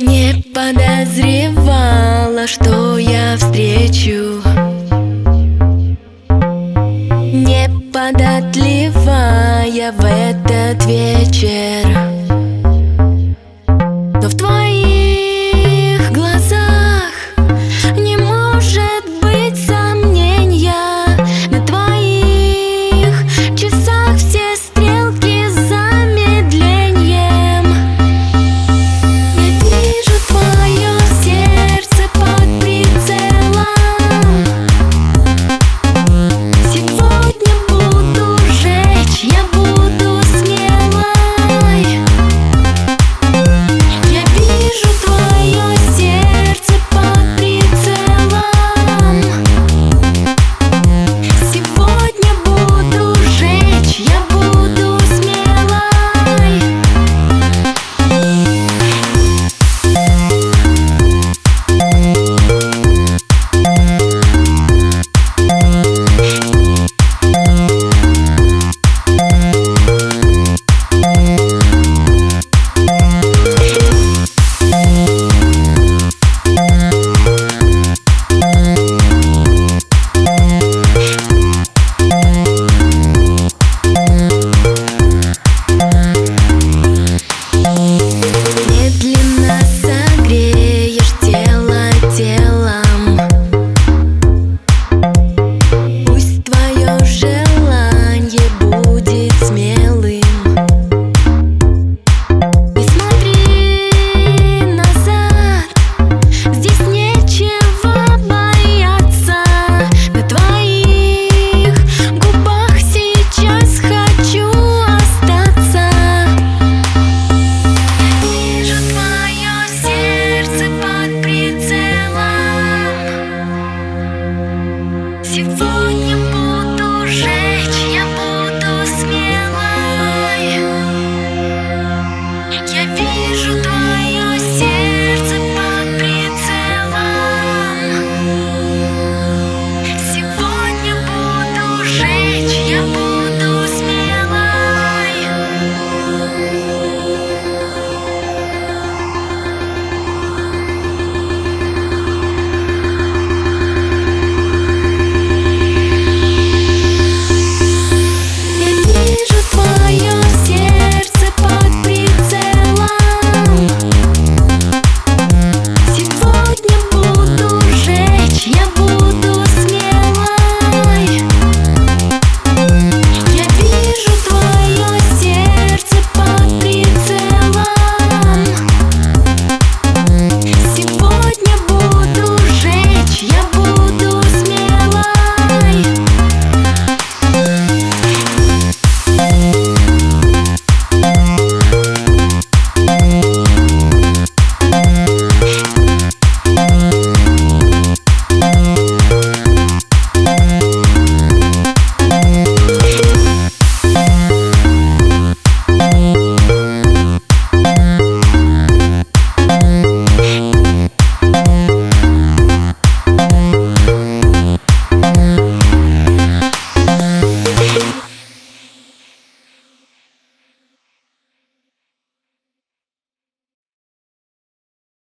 Не подозревала, что я встречу. Неподатливая в этот вечер.